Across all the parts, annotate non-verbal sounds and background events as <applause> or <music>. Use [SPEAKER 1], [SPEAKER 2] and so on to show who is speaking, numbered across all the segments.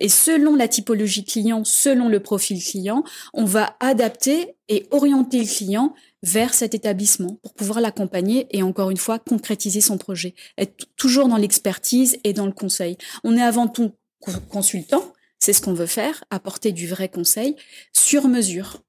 [SPEAKER 1] Et selon la typologie client, selon le profil client, on va adapter et orienter le client vers cet établissement pour pouvoir l'accompagner et encore une fois concrétiser son projet. Être toujours dans l'expertise et dans le conseil. On est avant tout consultant, c'est ce qu'on veut faire, apporter du vrai conseil sur mesure.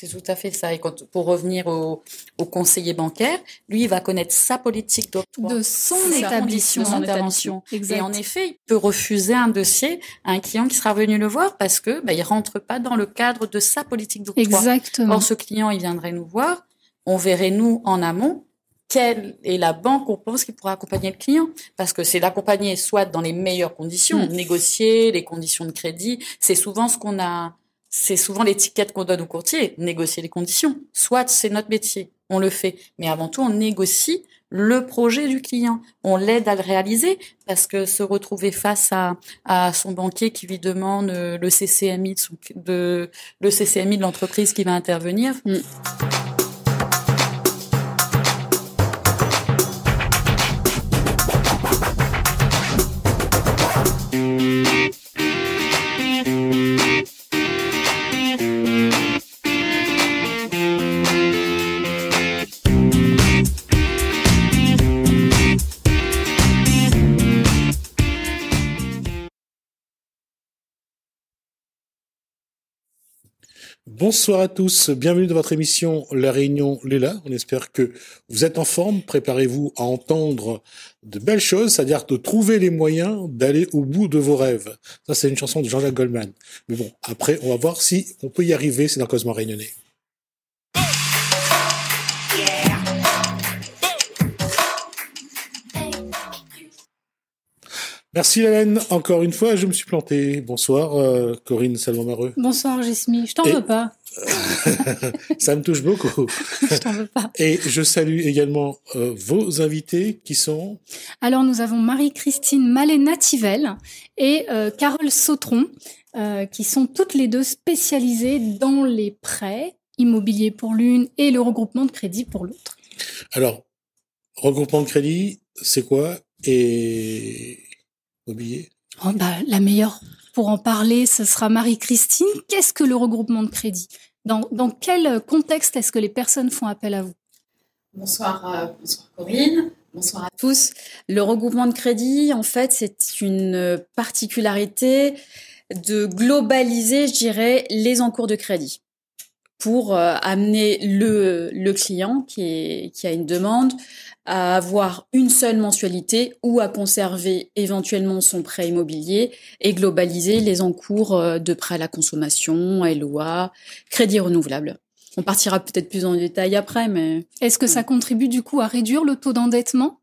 [SPEAKER 2] C'est tout à fait ça. Et quand, pour revenir au, conseiller bancaire, lui, il va connaître sa politique d'octroi.
[SPEAKER 1] De son établissement.
[SPEAKER 2] d'intervention. Et en effet, il peut refuser un dossier à un client qui sera venu le voir parce que bah, il rentre pas dans le cadre de sa politique d'octroi.
[SPEAKER 1] Exactement.
[SPEAKER 2] Or, ce client, il viendrait nous voir. On verrait, nous, en amont, quelle est la banque qu'on pense qui pourra accompagner le client Parce que c'est l'accompagner soit dans les meilleures conditions, hmm. négocier les conditions de crédit. C'est souvent ce qu'on a c'est souvent l'étiquette qu'on donne aux courtiers, négocier les conditions. Soit c'est notre métier, on le fait, mais avant tout, on négocie le projet du client. On l'aide à le réaliser parce que se retrouver face à, son banquier qui lui demande euh, le CCMI de, le CCMI de l'entreprise qui va intervenir. Mm.
[SPEAKER 3] Bonsoir à tous, bienvenue dans votre émission La Réunion Léla. On espère que vous êtes en forme, préparez-vous à entendre de belles choses, c'est-à-dire de trouver les moyens d'aller au bout de vos rêves. Ça, c'est une chanson de Jean-Jacques Goldman. Mais bon, après, on va voir si on peut y arriver, c'est dans Cosmo Réunionnais. Merci Hélène, encore une fois, je me suis planté. Bonsoir euh, Corinne Salvamareux.
[SPEAKER 1] Bonsoir Jesmy, je t'en veux pas. <laughs>
[SPEAKER 3] Ça me touche beaucoup. <laughs>
[SPEAKER 1] je t'en veux pas.
[SPEAKER 3] Et je salue également euh, vos invités qui sont...
[SPEAKER 1] Alors nous avons Marie-Christine Malé-Nativelle et euh, Carole Sautron, qui sont toutes les deux spécialisées dans les prêts immobiliers pour l'une et le regroupement de crédit pour l'autre.
[SPEAKER 3] Alors, regroupement de crédit, c'est quoi Et
[SPEAKER 1] oh bah, La meilleure pour en parler, ce sera Marie-Christine. Qu'est-ce que le regroupement de crédit? Dans, dans, quel contexte est-ce que les personnes font appel à vous?
[SPEAKER 2] Bonsoir, euh, bonsoir Corinne. Bonsoir à
[SPEAKER 1] tous. Le regroupement de crédit, en fait, c'est une particularité de globaliser, je dirais, les encours de crédit pour euh, amener le, le client qui, est, qui a une demande à avoir une seule mensualité ou à conserver éventuellement son prêt immobilier et globaliser les encours euh, de prêt à la consommation, LOA, crédit renouvelable. On partira peut-être plus en détail après, mais... Est-ce que ça contribue du coup à réduire le taux d'endettement?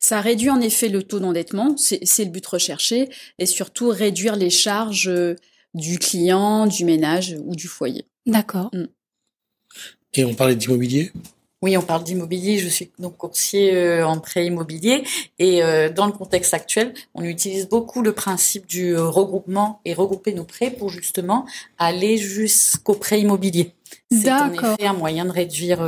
[SPEAKER 1] Ça réduit en effet le taux d'endettement, c'est le but recherché, et surtout réduire les charges euh, du client, du ménage ou du foyer. D'accord. Mm.
[SPEAKER 3] Et on parlait d'immobilier?
[SPEAKER 2] Oui, on parle d'immobilier. Je suis donc courtier euh, en prêt immobilier et euh, dans le contexte actuel, on utilise beaucoup le principe du euh, regroupement et regrouper nos prêts pour justement aller jusqu'au prêt immobilier. C'est en effet un moyen de réduire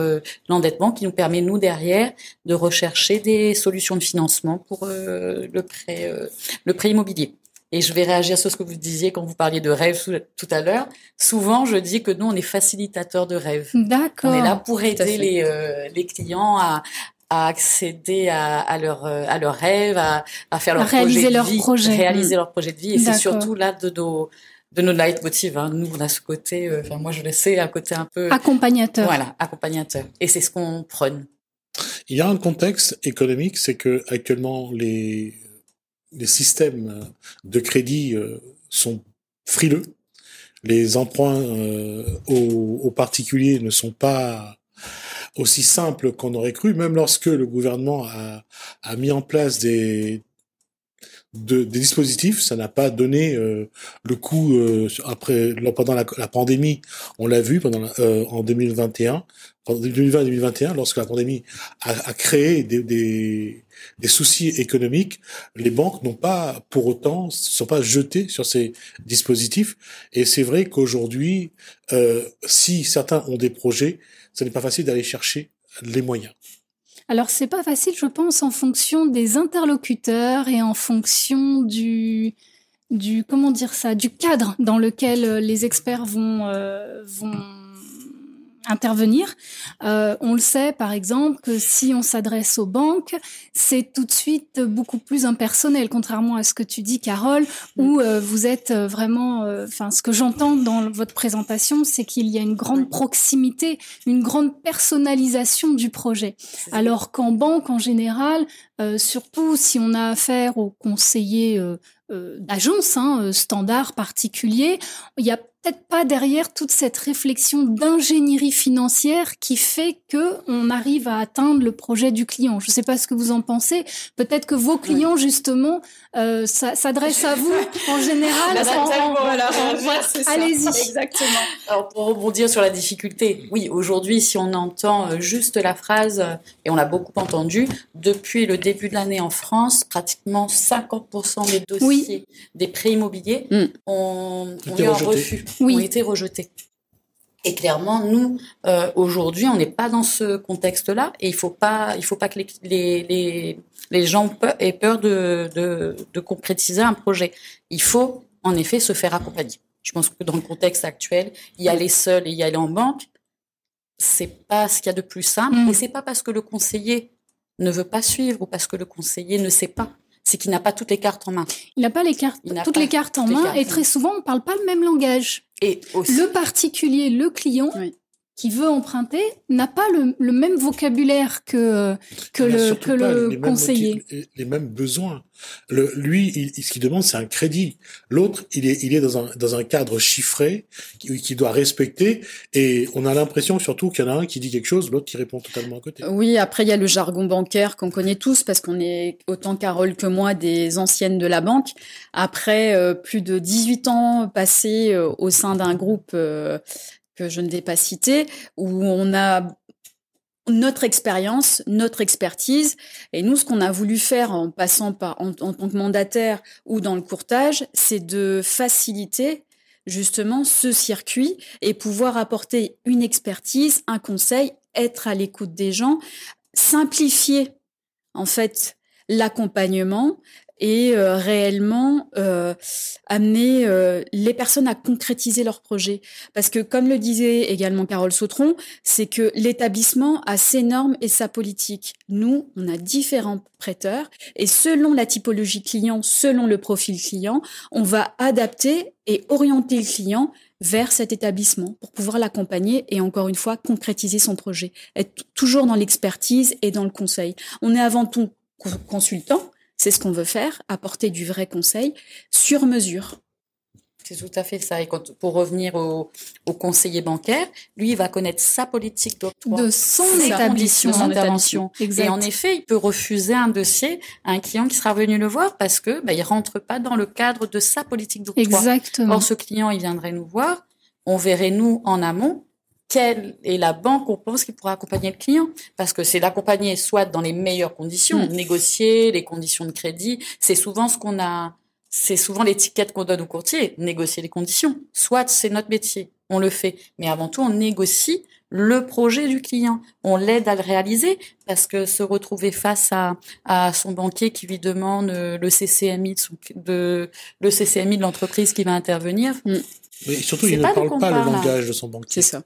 [SPEAKER 2] l'endettement qui nous permet nous derrière de rechercher des solutions de financement pour le prêt le prêt immobilier. Et je vais réagir sur ce que vous disiez quand vous parliez de rêve tout à l'heure. Souvent, je dis que nous, on est facilitateur de rêves.
[SPEAKER 1] D'accord.
[SPEAKER 2] On est là pour aider les, euh, les clients à, à accéder à, à leur euh, à leurs rêves, à, à faire leur
[SPEAKER 1] réaliser
[SPEAKER 2] projet
[SPEAKER 1] leur
[SPEAKER 2] de vie,
[SPEAKER 1] projet.
[SPEAKER 2] réaliser leur projet de vie. Et c'est surtout là de nos de nos leitmotivs. Hein. Nous, on a ce côté. Euh, enfin, moi, je le sais, un côté un peu
[SPEAKER 1] accompagnateur.
[SPEAKER 2] Voilà, accompagnateur. Et c'est ce qu'on prône.
[SPEAKER 3] Il y a un contexte économique, c'est que actuellement les les systèmes de crédit euh, sont frileux. Les emprunts euh, aux, particuliers ne sont pas aussi simples qu'on aurait cru, même lorsque le gouvernement a, mis en place des, de, des dispositifs, ça n'a pas donné euh, le coup après pendant la, pandémie. On l'a vu pendant en 2021, en 2020-2021, lorsque la pandémie a, créé des, soucis économiques, les banques n'ont pas pour autant sont pas jetées sur ces dispositifs. Et c'est vrai qu'aujourd'hui, euh, si certains ont des projets, ce n'est pas facile d'aller chercher les moyens.
[SPEAKER 1] Alors c'est pas facile, je pense, en fonction des interlocuteurs et en fonction du
[SPEAKER 4] du comment dire ça, du cadre dans lequel les experts vont vont intervenir. Euh, on le sait, par exemple, que si on s'adresse aux banques, c'est tout de suite beaucoup plus impersonnel, contrairement à ce que tu dis, Carole, où mm. euh, vous êtes vraiment. Euh, enfin, ce que j'entends dans votre présentation, c'est qu'il y a une grande proximité, une grande personnalisation du projet. Alors qu'en banque, en général, surtout si on a affaire aux conseillers d'agence, hein, standard particulier, il y a peut-être pas derrière toute cette réflexion d'ingénierie financière qui fait que on arrive à atteindre le projet du client. Je ne sais pas ce que vous en pensez. Peut-être que vos clients justement euh, s'adressent à vous en général.
[SPEAKER 2] voilà,
[SPEAKER 4] Allez-y.
[SPEAKER 2] Exactement. Alors pour rebondir sur la difficulté, oui, aujourd'hui, si on entend euh, juste la phrase et on l'a beaucoup entendu depuis le début de l'année en France, pratiquement 50% des dossiers des prêts immobiliers mm. ont, ont eu un refus oui. ont été rejetés. Et clairement, nous, euh, aujourd'hui, on n'est pas dans ce contexte-là, et il faut pas, il faut pas que les, les, les, gens aient peur de, de, de, concrétiser un projet. Il faut, en effet, se faire accompagner. Je pense que dans le contexte actuel, y aller seul et y aller en banque, c'est pas ce qu'il y a de plus simple, mm. et c'est pas parce que le conseiller ne veut pas suivre ou parce que le conseiller ne sait pas c'est qu'il n'a pas toutes les cartes en main.
[SPEAKER 4] Il n'a pas les cartes, toutes les cartes en main, et très souvent, on ne parle pas le même langage.
[SPEAKER 2] Et
[SPEAKER 4] le particulier, le client, qui veut emprunter n'a pas le, même vocabulaire que que le que le conseiller.
[SPEAKER 3] les mêmes besoins. Le, lui, il, ce qu'il demande, c'est un crédit. L'autre, il est il est dans un dans un cadre chiffré qui, qui doit respecter. Et on a l'impression surtout qu'il y en a un qui dit quelque chose, l'autre qui répond totalement à côté.
[SPEAKER 1] Oui, après il y a le jargon bancaire qu'on connaît tous parce qu'on est autant Carole que moi des anciennes de la banque. Après euh, plus de 18 ans passés euh, au sein d'un groupe euh, que je ne vais pas citer, où on a notre expérience, notre expertise. Et nous, ce qu'on a voulu faire en passant par en, tant que mandataire ou dans le courtage, c'est de faciliter justement ce circuit et pouvoir apporter une expertise, un conseil, être à l'écoute des gens, simplifier en fait l'accompagnement et euh, réellement euh, amener euh, les personnes à concrétiser leurs projets. Parce que, comme le disait également Carole Sautron, c'est que l'établissement a ses normes et sa politique. Nous, on a différents prêteurs et selon la typologie client, selon le profil client, on va adapter et orienter le client vers cet établissement pour pouvoir l'accompagner et encore une fois concrétiser son projet. Être toujours dans l'expertise et dans le conseil. On est avant tout consultant, c'est ce qu'on veut faire, apporter du vrai conseil sur mesure.
[SPEAKER 2] C'est tout à fait ça. Et pour revenir au, conseiller bancaire, lui, il va connaître sa politique d'octroi,
[SPEAKER 4] de son établissement
[SPEAKER 2] d'intervention. Et en effet, il peut refuser un dossier à un client qui sera venu le voir parce que bah, il rentre pas dans le cadre de sa politique d'octroi.
[SPEAKER 4] Exactement.
[SPEAKER 2] Or, ce client, il viendrait nous voir, on verrait nous en amont quelle est la banque qu'on pense qui pourra accompagner le client Parce que c'est l'accompagner soit dans les meilleures conditions, hmm. négocier les conditions de crédit. C'est souvent ce qu'on a, c'est souvent l'étiquette qu'on donne au courtier, négocier les conditions. Soit c'est notre métier, on le fait. Mais avant tout, on négocie le projet du client. On l'aide à le réaliser parce que se retrouver face à, à son banquier qui lui demande le CCMI de, le CCMI de l'entreprise qui va intervenir,
[SPEAKER 3] Mais surtout, il ne parle pas le langage de son banquier.
[SPEAKER 1] C'est ça.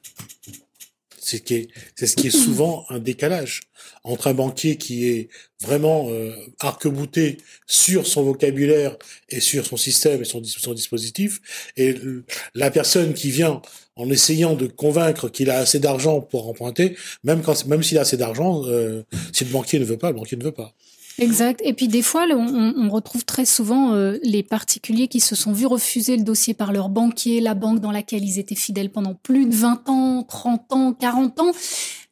[SPEAKER 3] C'est ce qui est, c'est ce qui est souvent un décalage entre un banquier qui est vraiment euh, arc-bouté sur son vocabulaire et sur son système et son, son dispositif, et la personne qui vient en essayant de convaincre qu'il a assez d'argent pour emprunter, même quand, même s'il a assez d'argent, euh, si le banquier ne veut pas, le banquier ne veut pas.
[SPEAKER 4] Exact. Et puis des fois, on, retrouve très souvent euh, les particuliers qui se sont vus refuser le dossier par leur banquier, la banque dans laquelle ils étaient fidèles pendant plus de 20 ans, 30 ans, 40 ans.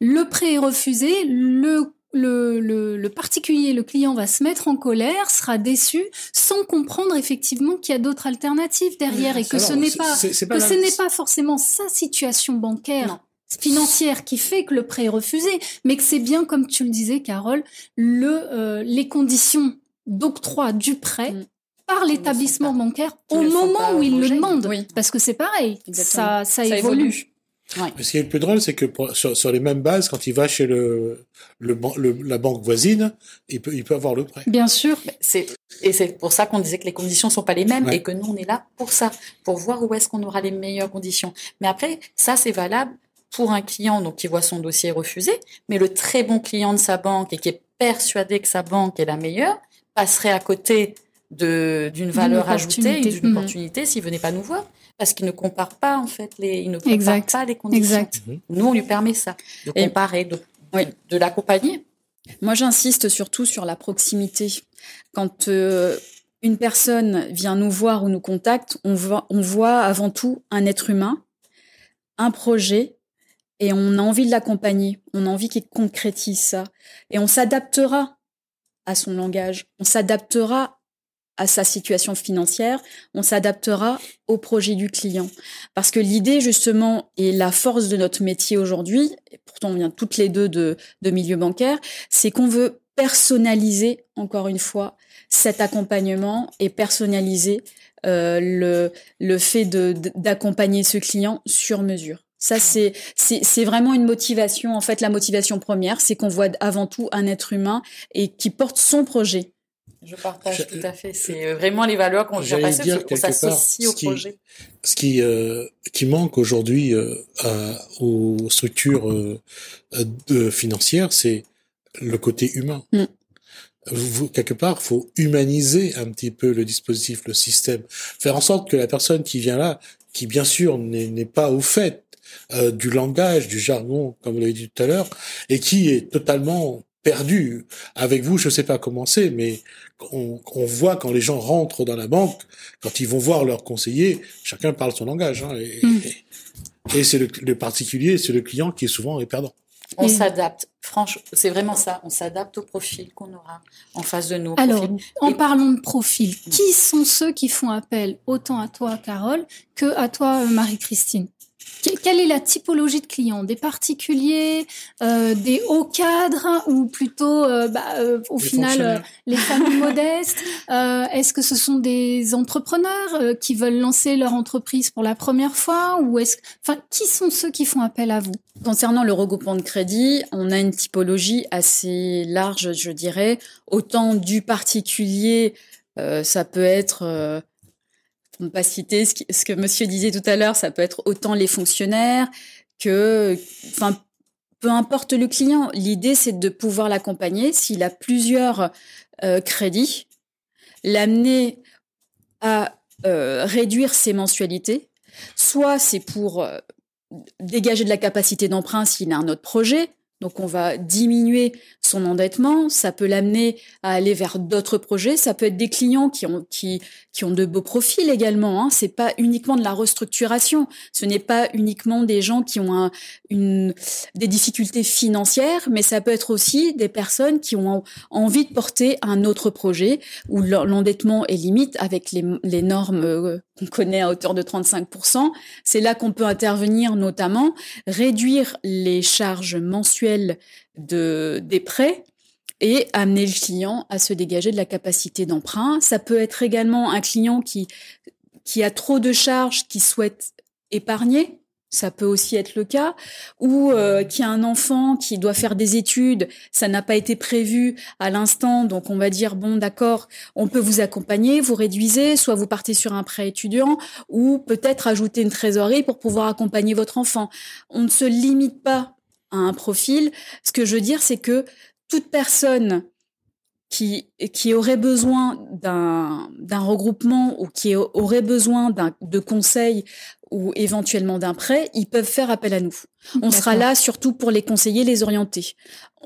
[SPEAKER 4] Le prêt est refusé, le le, le, particulier, le client va se mettre en colère, sera déçu, sans comprendre effectivement qu'il y a d'autres alternatives derrière et que ce n'est pas, que ce n'est pas forcément sa situation bancaire financière qui fait que le prêt est refusé, mais que c'est bien, comme tu le disais, Carole, le, euh, les conditions d'octroi du prêt mm. par l'établissement bancaire au moment où il le demande. Parce que c'est pareil, ça, ça, évolue.
[SPEAKER 3] Ce qui est le plus drôle, c'est que sur, les mêmes bases, quand il va chez le, le, la banque voisine, il peut, il peut avoir le prêt.
[SPEAKER 4] Bien sûr.
[SPEAKER 2] C'est, et c'est pour ça qu'on disait que les conditions sont pas les mêmes et que nous, on est là pour ça, pour voir où est-ce qu'on aura les meilleures conditions. Mais après, ça, c'est valable pour un client donc qui voit son dossier refusé, mais le très bon client de sa banque et qui est persuadé que sa banque est la meilleure passerait à côté de d'une valeur ajoutée, d'une mhm. opportunité s'il venait pas nous voir parce qu'il ne compare pas en fait les il ne compare pas les conditions. Exact. Mhm. Nous on lui permet ça de comparer, de, de l'accompagner.
[SPEAKER 1] Moi j'insiste surtout sur la proximité. Quand euh, une personne vient nous voir ou nous contacte, on voit, on voit avant tout un être humain, un projet et on a envie de l'accompagner, on a envie qu'il concrétise ça et on s'adaptera à son langage, on s'adaptera à sa situation financière, on s'adaptera au projet du client. Parce que l'idée, justement, et la force de notre métier aujourd'hui, et pourtant on vient toutes les deux de, de milieu bancaire, c'est qu'on veut personnaliser, encore une fois, cet accompagnement et personnaliser euh, le, le fait d'accompagner ce client sur mesure. Ça, c'est, c'est, vraiment une motivation. En fait, la motivation première, c'est qu'on voit avant tout un être humain et qui porte son projet.
[SPEAKER 2] Je partage tout à fait. C'est euh, vraiment les valeurs qu'on vient passer, qu'on s'associe au projet.
[SPEAKER 3] Ce qui, euh, qui manque aujourd'hui euh, aux structures euh, de, financières, c'est le côté humain. Mm. Vous, quelque part, faut humaniser un petit peu le dispositif, le système, faire en sorte que la personne qui vient là, qui bien sûr n'est pas au fait euh, du langage, du jargon, comme vous l'avez dit tout à l'heure, et qui est totalement perdu. Avec vous, je ne sais pas comment c'est, mais on, voit quand les gens rentrent dans la banque, quand ils vont voir leur conseiller, chacun parle son langage. Hein, mm. et, c'est le, particulier, c'est le client qui est souvent est perdant.
[SPEAKER 2] On s'adapte. Franchement, c'est vraiment ça. On s'adapte au profil qu'on aura en face de nous.
[SPEAKER 4] Alors, en parlant de profil, qui sont ceux qui font appel autant à toi, Carole, que à toi, Marie-Christine? Quelle est la typologie de clients? Des particuliers, euh, des hauts cadres ou plutôt, euh, bah, euh, au final, les familles modestes? Est-ce que ce sont des entrepreneurs qui veulent lancer leur entreprise pour la première fois ou est-ce, enfin, qui sont ceux qui font appel à vous?
[SPEAKER 1] Concernant le regroupement de crédit, on a une typologie assez large, je dirais. Autant du particulier, ça peut être pour ne pas citer ce, que monsieur disait tout à l'heure, ça peut être autant les fonctionnaires que, enfin, peu importe le client. L'idée, c'est de pouvoir l'accompagner s'il a plusieurs euh, crédits, l'amener à euh, réduire ses mensualités. Soit c'est pour euh, dégager de la capacité d'emprunt s'il a un autre projet, donc on va diminuer son endettement, ça peut l'amener à aller vers d'autres projets, ça peut être des clients qui ont qui qui ont de beaux profils également. Hein. C'est pas uniquement de la restructuration, ce n'est pas uniquement des gens qui ont une des difficultés financières, mais ça peut être aussi des personnes qui ont envie de porter un autre projet où l'endettement est limite avec les, les normes euh, qu'on connaît à hauteur de 35%. C'est là qu'on peut intervenir notamment, réduire les charges mensuelles de, des prêts et amener le client à se dégager de la capacité d'emprunt. Ça peut être également un client qui, qui a trop de charges, qui souhaite épargner. Ça peut aussi être le cas, ou euh, qui a un enfant qui doit faire des études, ça n'a pas été prévu à l'instant, donc on va dire bon d'accord, on peut vous accompagner, vous réduisez, soit vous partez sur un prêt étudiant, ou peut-être ajouter une trésorerie pour pouvoir accompagner votre enfant. On ne se limite pas un profil. Ce que je veux dire, c'est que toute personne qui, qui aurait besoin d'un, regroupement ou qui aurait besoin de conseils ou éventuellement d'un prêt, ils peuvent faire appel à nous. On sera là surtout pour les conseiller, les orienter.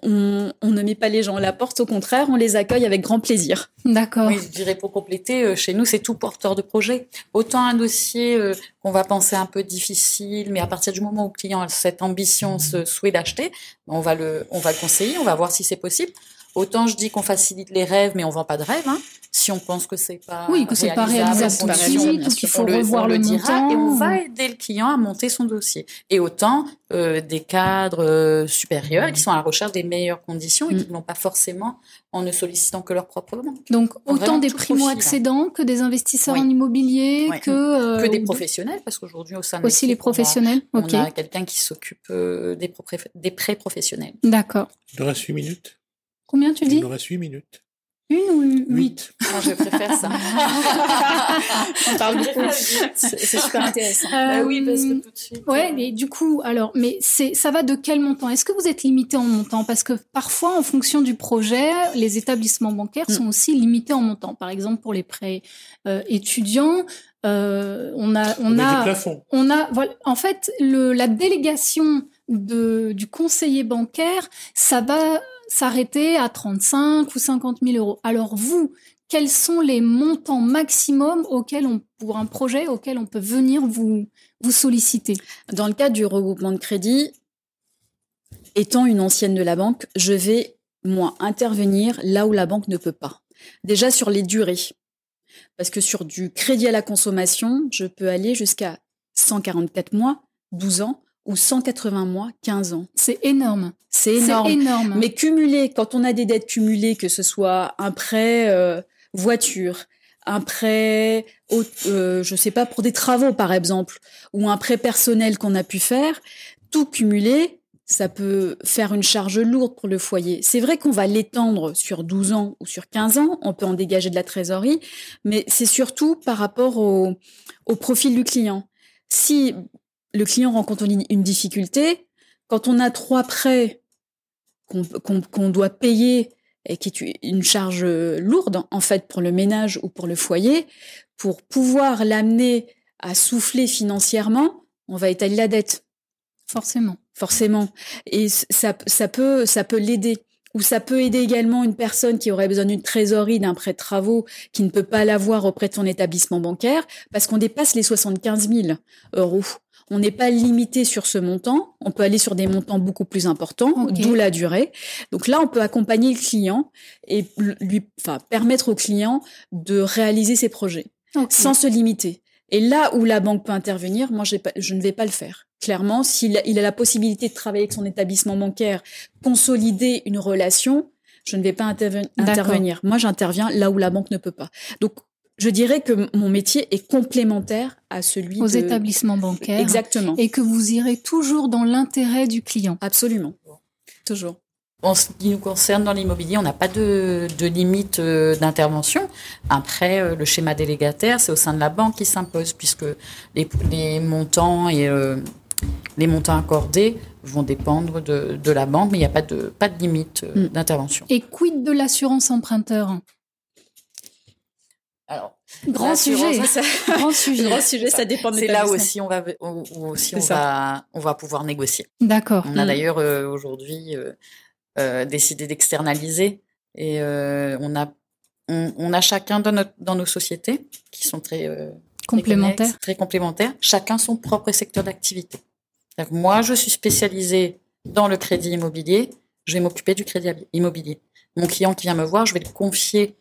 [SPEAKER 1] On, on, ne met pas les gens à la porte, au contraire, on les accueille avec grand plaisir.
[SPEAKER 4] D'accord.
[SPEAKER 2] Oui, je dirais pour compléter, euh, chez nous, c'est tout porteur de projet. Autant un dossier euh, qu'on va penser un peu difficile, mais à partir du moment où le client a cette ambition, ce souhait d'acheter, on va le, on va le conseiller, on va voir si c'est possible. Autant je dis qu'on facilite les rêves, mais on vend pas de rêves. Hein Si on pense que c'est pas
[SPEAKER 4] oui, que c'est pas réalisable tout de suite, qu'il faut revoir le, montant,
[SPEAKER 2] et on va aider le client à monter son dossier. Et autant euh, des cadres euh, supérieurs qui sont à la recherche des meilleures conditions et qui mm. n'ont pas forcément en ne sollicitant que leur propre banque.
[SPEAKER 4] Donc autant des primo-accédants que des investisseurs en immobilier, que
[SPEAKER 2] euh, que des professionnels, parce qu'aujourd'hui au sein de
[SPEAKER 4] aussi les professionnels.
[SPEAKER 2] On a, a quelqu'un qui s'occupe euh, des, des prêts professionnels.
[SPEAKER 4] D'accord.
[SPEAKER 3] Il reste 8 minutes?
[SPEAKER 4] Combien tu dis
[SPEAKER 3] Il reste 8 minutes.
[SPEAKER 4] Une ou huit
[SPEAKER 2] Moi, je préfère ça. <laughs>
[SPEAKER 1] On parle beaucoup. C'est super intéressant.
[SPEAKER 2] bah oui, parce que tout de suite.
[SPEAKER 4] Ouais, euh, mais du coup, alors, mais c'est, ça va de quel montant? Est-ce que vous êtes limité en montant? Parce que parfois, en fonction du projet, les établissements bancaires sont mm. aussi limités en montant. Par exemple, pour les prêts euh, étudiants, euh, on a, on, a, on a, voilà, en fait, le, la délégation de, du conseiller bancaire, ça va s'arrêter à 35 ou 50 000 euros. Alors vous, quels sont les montants maximum auxquels on, pour un projet auquel on peut venir vous, vous solliciter?
[SPEAKER 1] Dans le cas du regroupement de crédit, étant une ancienne de la banque, je vais, moi, intervenir là où la banque ne peut pas. Déjà sur les durées. Parce que sur du crédit à la consommation, je peux aller jusqu'à 144 mois, 12 ans, ou 180 mois, 15 ans.
[SPEAKER 4] C'est énorme.
[SPEAKER 1] C'est énorme. Mais cumulé, quand on a des dettes cumulées, que ce soit un prêt euh, voiture, un prêt, euh, je sais pas, pour des travaux par exemple, ou un prêt personnel qu'on a pu faire, tout cumulé, ça peut faire une charge lourde pour le foyer. C'est vrai qu'on va l'étendre sur 12 ans ou sur 15 ans, on peut en dégager de la trésorerie, mais c'est surtout par rapport au, au profil du client. Si le client rencontre une difficulté, quand on a trois prêts qu'on doit payer et qui est une charge lourde en fait pour le ménage ou pour le foyer, pour pouvoir l'amener à souffler financièrement, on va étaler la dette.
[SPEAKER 4] Forcément.
[SPEAKER 1] Forcément. Et ça, ça peut, ça peut l'aider. Ou ça peut aider également une personne qui aurait besoin d'une trésorerie, d'un prêt de travaux, qui ne peut pas l'avoir auprès de son établissement bancaire, parce qu'on dépasse les 75 000 euros. On n'est pas limité sur ce montant. On peut aller sur des montants beaucoup plus importants, d'où la durée. Donc là, on peut accompagner le client et lui, enfin, permettre au client de réaliser ses projets sans se limiter. Et là où la banque peut intervenir, moi, pas, je ne vais pas le faire. Clairement, s'il il a la possibilité de travailler avec son établissement bancaire, consolider une relation, je ne vais pas intervenir. Moi, j'interviens là où la banque ne peut pas. Donc, je dirais que mon métier est complémentaire à celui
[SPEAKER 4] aux établissements bancaires.
[SPEAKER 1] Exactement.
[SPEAKER 4] Et que vous irez toujours dans l'intérêt du client.
[SPEAKER 1] Absolument. Toujours.
[SPEAKER 2] En ce qui nous concerne dans l'immobilier, on n'a pas de, de limite euh, d'intervention. Après, euh, le schéma délégataire, c'est au sein de la banque qui s'impose, puisque les, les, montants et euh, les montants accordés vont dépendre de, de, la banque, mais il n'y a pas de, pas de limite hmm. d'intervention.
[SPEAKER 4] Et quid de l'assurance emprunteur?
[SPEAKER 2] Alors,
[SPEAKER 4] grand sujet, <laughs> grand sujet,
[SPEAKER 1] grand sujet, ça dépend.
[SPEAKER 2] C'est là aussi on va, aussi on va, on va pouvoir négocier.
[SPEAKER 4] D'accord.
[SPEAKER 2] On a mm. d'ailleurs euh, aujourd'hui euh, euh, décidé d'externaliser et on a, on, a chacun dans, notre, dans nos sociétés qui sont très
[SPEAKER 4] complémentaires,
[SPEAKER 2] très complémentaires, chacun son propre secteur d'activité. Moi, je suis spécialisée dans le crédit immobilier. Je vais m'occuper du crédit immobilier. Mon client qui vient me voir, je vais le confier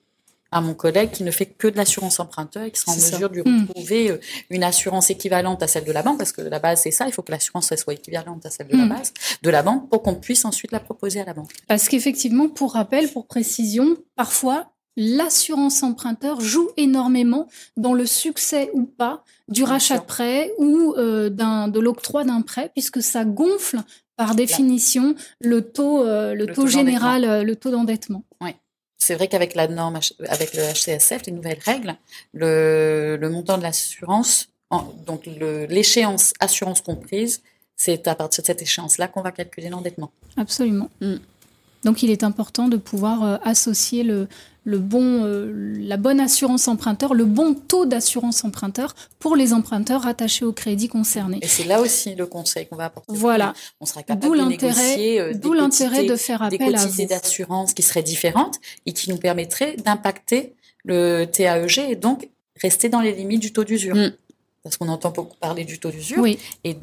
[SPEAKER 2] à mon collègue qui ne fait que de l'assurance emprunteur et qui sera en mesure de lui hmm. retrouver euh, une assurance équivalente à celle de la banque, parce que la base c'est ça, il faut que l'assurance soit équivalente à celle de la hmm. base de la banque pour qu'on puisse ensuite la proposer à la banque.
[SPEAKER 4] Parce qu'effectivement, pour rappel, pour précision, parfois l'assurance emprunteur joue énormément dans le succès ou pas du rachat de prêt ou euh, d'un de l'octroi d'un prêt, puisque ça gonfle par définition le taux, euh, le, taux, général, le taux d'endettement.
[SPEAKER 2] C'est vrai qu'avec la norme, avec le HCSF, les nouvelles règles, le, le montant de l'assurance, donc l'échéance assurance comprise, c'est à partir de cette échéance-là qu'on va calculer l'endettement.
[SPEAKER 4] Absolument. Mm. Donc il est important de pouvoir euh, associer le, le bon, euh, la bonne assurance emprunteur, le bon taux d'assurance emprunteur pour les emprunteurs attachés au crédit concerné.
[SPEAKER 2] Et c'est là aussi le conseil qu'on va apporter.
[SPEAKER 4] Voilà.
[SPEAKER 2] On sera capable de négocier euh,
[SPEAKER 4] d'où l'intérêt de faire appel
[SPEAKER 2] des quotités d'assurance qui seraient différentes et qui nous permettraient d'impacter le TAEG et donc rester dans les limites du taux d'usure. Mm. Parce qu'on entend beaucoup parler du taux d'usure.
[SPEAKER 4] Oui.
[SPEAKER 2] Et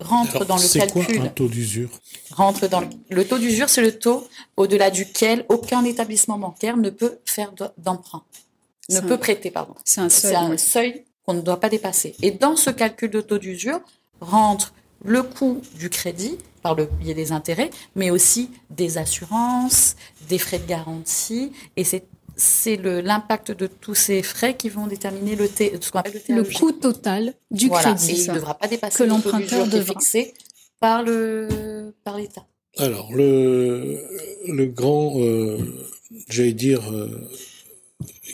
[SPEAKER 2] rentre dans le calcul.
[SPEAKER 3] C'est quoi un taux d'usure
[SPEAKER 2] Rentre dans le, taux d'usure, c'est le taux au-delà duquel aucun établissement bancaire ne peut faire d'emprunt. ne peut prêter, pardon.
[SPEAKER 1] C'est un seuil.
[SPEAKER 2] C'est un seuil qu'on ne doit pas dépasser. Et dans ce calcul de taux d'usure rentre le coût du crédit par le biais des intérêts, mais aussi des assurances, des frais de garantie, et c'est c'est l'impact de tous ces frais qui vont déterminer le, T, ce qu'on appelle le,
[SPEAKER 4] le coût total du
[SPEAKER 2] voilà,
[SPEAKER 4] crédit.
[SPEAKER 2] Et il ne devra pas dépasser le taux d'usure qui est fixé par le par l'État.
[SPEAKER 3] Alors le le grand, euh, j'allais dire, euh,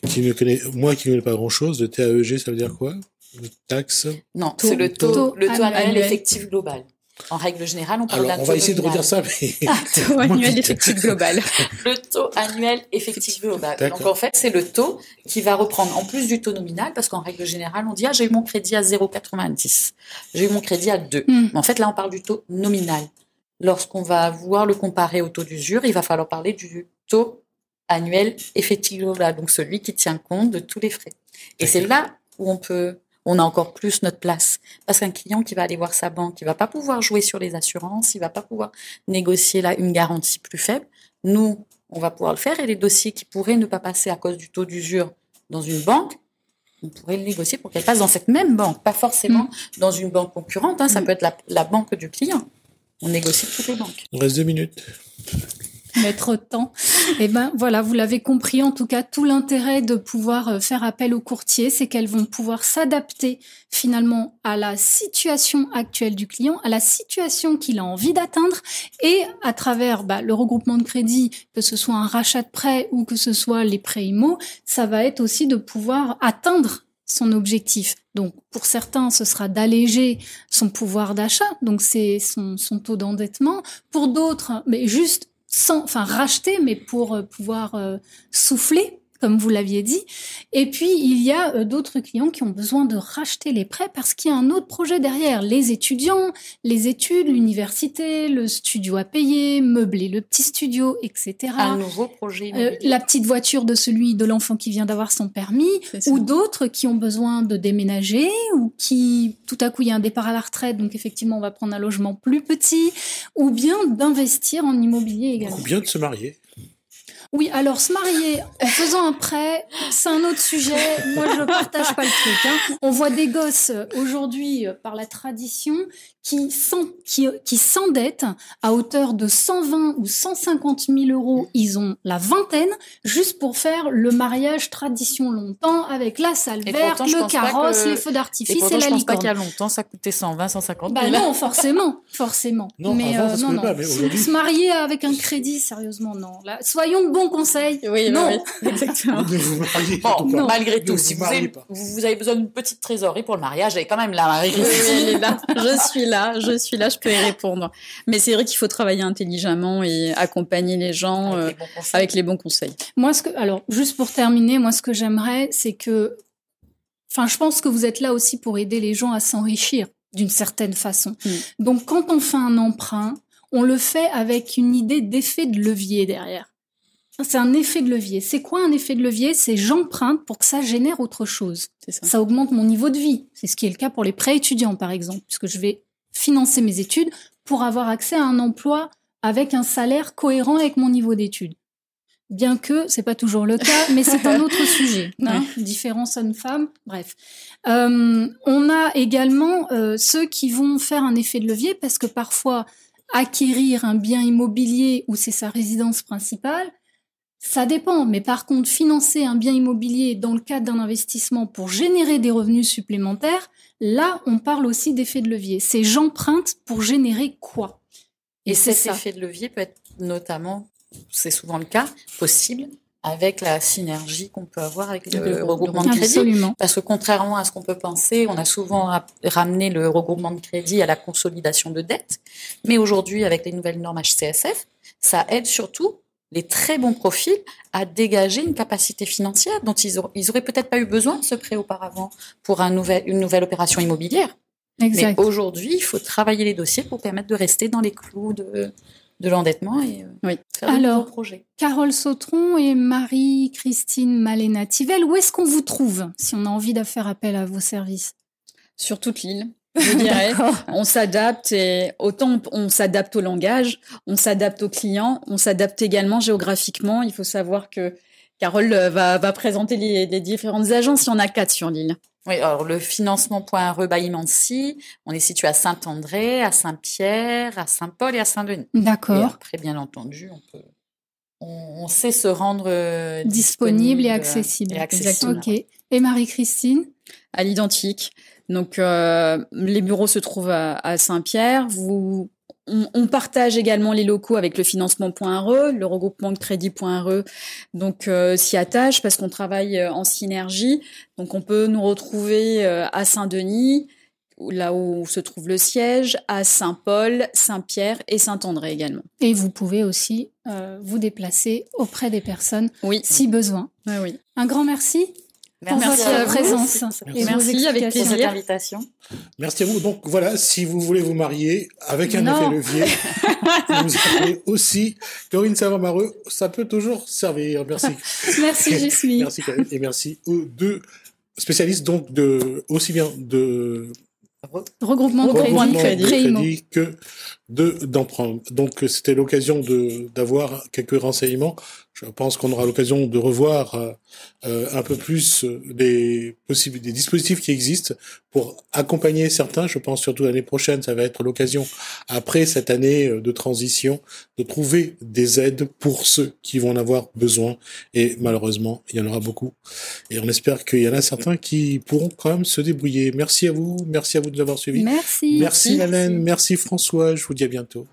[SPEAKER 3] qui ne connaît moi qui ne connais pas grand chose, le TAEG, ça veut dire quoi? Le taxe?
[SPEAKER 2] Non, c'est le taux, taux le taux annuel, annuel effectif global. En règle générale, on parle d'un
[SPEAKER 3] taux On va essayer de redire ça, mais... <laughs>
[SPEAKER 1] Ah, taux <laughs> annuel effectif global.
[SPEAKER 2] le taux annuel effectif global. Donc, en fait, c'est le taux qui va reprendre, en plus du taux nominal, parce qu'en règle générale, on dit, ah, j'ai eu mon crédit à 0,90. J'ai eu mon crédit à 2. Mm. Mais en fait, là, on parle du taux nominal. Lorsqu'on va vouloir le comparer au taux d'usure, il va falloir parler du taux annuel effectif global, donc celui qui tient compte de tous les frais. Et c'est là où on peut on a encore plus notre place. Parce qu'un client qui va aller voir sa banque, il va pas pouvoir jouer sur les assurances, il va pas pouvoir négocier là une garantie plus faible. Nous, on va pouvoir le faire et les dossiers qui pourraient ne pas passer à cause du taux d'usure dans une banque, on pourrait le négocier pour qu'elle passe dans cette même banque, pas forcément mm. dans une banque concurrente. Hein, ça mm. peut être la, la banque du client. On négocie toutes les banques.
[SPEAKER 3] On reste deux minutes <laughs>
[SPEAKER 4] mettre temps. Et eh ben voilà, vous l'avez compris. En tout cas, tout l'intérêt de pouvoir euh, faire appel aux courtiers, c'est qu'elles vont pouvoir s'adapter finalement à la situation actuelle du client, à la situation qu'il a envie d'atteindre, et à travers bah, le regroupement de crédit, que ce soit un rachat de prêt ou que ce soit les prêts IMO, ça va être aussi de pouvoir atteindre son objectif. Donc pour certains, ce sera d'alléger son pouvoir d'achat, donc c'est son, son taux d'endettement. Pour d'autres, mais juste sans, enfin racheter, mais pour euh, pouvoir euh, souffler comme vous l'aviez dit. Et puis, il y a euh, d'autres clients qui ont besoin de racheter les prêts parce qu'il y a un autre projet derrière. Les étudiants, les études, l'université, le studio à payer, meubler le petit studio, etc.
[SPEAKER 2] Un nouveau projet.
[SPEAKER 4] Euh, la petite voiture de celui de l'enfant qui vient d'avoir son permis, ou d'autres qui ont besoin de déménager, ou qui, tout à coup, il y a un départ à la retraite, donc effectivement, on va prendre un logement plus petit, ou bien d'investir en immobilier également.
[SPEAKER 3] Ou bien de se marier.
[SPEAKER 4] Oui, alors se marier en faisant un prêt, c'est un autre sujet. Moi, je partage pas le truc. Hein. On voit des gosses aujourd'hui euh, par la tradition qui qui, qui s'endettent à hauteur de 120 ou 150 000 euros. Ils ont la vingtaine juste pour faire le mariage tradition longtemps avec la salle verte, le carrosse, les feux d'artifice et, et, la
[SPEAKER 2] je
[SPEAKER 4] pense
[SPEAKER 2] pas qu'il y a longtemps ça coûtait 120, 150
[SPEAKER 4] 000. Bah non, forcément, forcément.
[SPEAKER 3] Non,
[SPEAKER 4] mais
[SPEAKER 3] avant,
[SPEAKER 4] euh, non, non.
[SPEAKER 3] Pas, mais
[SPEAKER 4] se marier avec un crédit, sérieusement, non. Là, soyons de bons conseils.
[SPEAKER 1] Oui,
[SPEAKER 4] non,
[SPEAKER 1] oui, <laughs> exactement.
[SPEAKER 2] bon,
[SPEAKER 3] non.
[SPEAKER 2] malgré tout,
[SPEAKER 3] vous
[SPEAKER 2] si
[SPEAKER 3] vous
[SPEAKER 2] vous avez, vous besoin d'une petite trésorerie pour le mariage, elle est quand même là, Marie.
[SPEAKER 1] Oui, oui, là. <laughs> Je suis là, je suis là, je peux y répondre. Mais c'est vrai qu'il faut travailler intelligemment et accompagner les gens
[SPEAKER 2] Avec
[SPEAKER 1] euh,
[SPEAKER 2] les bons conseils.
[SPEAKER 1] avec les bons conseils.
[SPEAKER 4] Moi, ce que, alors, juste pour terminer, moi, ce que j'aimerais, c'est que, enfin, je pense que vous êtes là aussi pour aider les gens à s'enrichir d'une certaine façon.
[SPEAKER 1] Mm.
[SPEAKER 4] Donc, quand on fait un emprunt, on le fait avec une idée d'effet de levier derrière. C'est un effet de levier. C'est quoi un effet de levier? C'est j'emprunte pour que ça génère autre chose.
[SPEAKER 1] Ça.
[SPEAKER 4] Ça augmente mon niveau de vie. C'est ce qui est le cas pour les prêts étudiants, par exemple, puisque je vais financer mes études pour avoir accès à un emploi avec un salaire cohérent avec mon niveau d'études. Bien que c'est pas toujours le cas, mais c'est un autre <laughs> sujet. Hein, Différence homme-femme, bref. Euh, on a également euh, ceux qui vont faire un effet de levier parce que parfois acquérir un bien immobilier où c'est sa résidence principale, ça dépend. Mais par contre, financer un bien immobilier dans le cadre d'un investissement pour générer des revenus supplémentaires, là, on parle aussi d'effet de levier. C'est j'emprunte pour générer quoi?
[SPEAKER 2] Et
[SPEAKER 4] c'est
[SPEAKER 2] cet
[SPEAKER 4] ça.
[SPEAKER 2] effet de levier peut être notamment, c'est souvent le cas, possible avec la synergie qu'on peut avoir avec le,
[SPEAKER 1] Le
[SPEAKER 2] regroupement de crédit.
[SPEAKER 4] Absolument.
[SPEAKER 2] Parce que contrairement à ce qu'on peut penser, on a souvent ra- ramené le regroupement de crédit à la consolidation de dettes. Mais aujourd'hui, avec les nouvelles normes HCSF, ça aide surtout les très bons profils à dégager une capacité financière dont ils auraient, ils auraient peut-être pas eu besoin de ce prêt auparavant pour un nouvel, une nouvelle opération immobilière.
[SPEAKER 4] Exact.
[SPEAKER 2] Mais aujourd'hui, il faut travailler les dossiers pour permettre de rester dans les clous de, de l'endettement et euh,
[SPEAKER 1] Oui.
[SPEAKER 2] faire de
[SPEAKER 4] Alors,
[SPEAKER 2] projets.
[SPEAKER 4] Carole Sautron et Marie-Christine Malena Tivel, où est-ce qu'on vous trouve si on a envie de faire appel à vos services?
[SPEAKER 1] Sur toute l'île, je dirais. on s'adapte et autant on s'adapte au langage, on s'adapte aux clients, on s'adapte également géographiquement. Il faut savoir que Carole va, va présenter les, les différentes agences. Il y en a quatre sur l'île.
[SPEAKER 2] Oui, alors le financement.re by on est situé à Saint-André, à Saint-Pierre, à Saint-Paul et à Saint-Denis.
[SPEAKER 4] D'accord.
[SPEAKER 2] Après, bien entendu, on peut, on, sait se rendre
[SPEAKER 4] euh, disponible, et accessible.
[SPEAKER 2] Et accessible.
[SPEAKER 4] Ok. Et Marie-Christine?
[SPEAKER 1] À l'identique. Donc, euh, les bureaux se trouvent à, à Saint-Pierre. Vous on, partage également les locaux avec le financement.re, le regroupement de crédit.re, donc euh, s'y attache parce qu'on travaille euh, en synergie. Donc on peut nous retrouver euh, à Saint-Denis, là où se trouve le siège, à Saint-Paul, Saint-Pierre et Saint-André également.
[SPEAKER 4] Et vous pouvez aussi vous déplacer auprès des personnes
[SPEAKER 1] oui.
[SPEAKER 4] si besoin.
[SPEAKER 1] Oui, oui.
[SPEAKER 4] Un grand merci
[SPEAKER 2] Merci
[SPEAKER 4] votre présence.
[SPEAKER 1] Et merci avec plaisir.
[SPEAKER 2] cette invitation.
[SPEAKER 3] Merci à vous. Donc voilà, si vous voulez vous marier avec un effet levier, <laughs> vous appelez aussi Corinne Savard-Mareux. Ça peut toujours servir. Merci. <laughs>
[SPEAKER 4] merci Jessie.
[SPEAKER 3] merci Corinne et merci aux deux spécialistes donc de aussi bien de
[SPEAKER 4] regroupement de crédit,
[SPEAKER 3] que de d'emprunt. Donc c'était l'occasion de d'avoir quelques renseignements. Je pense qu'on aura l'occasion de revoir euh, euh, un peu plus euh, des possibles des dispositifs qui existent pour accompagner certains. Je pense surtout l'année prochaine, ça va être l'occasion après cette année de transition de trouver des aides pour ceux qui vont en avoir besoin. Et malheureusement, il y en aura beaucoup. Et on espère qu'il y en a certains qui pourront quand même se débrouiller. Merci à vous, merci à vous de nous avoir suivis.
[SPEAKER 4] Merci.
[SPEAKER 3] Merci, merci. merci François. Je vous dis à bientôt.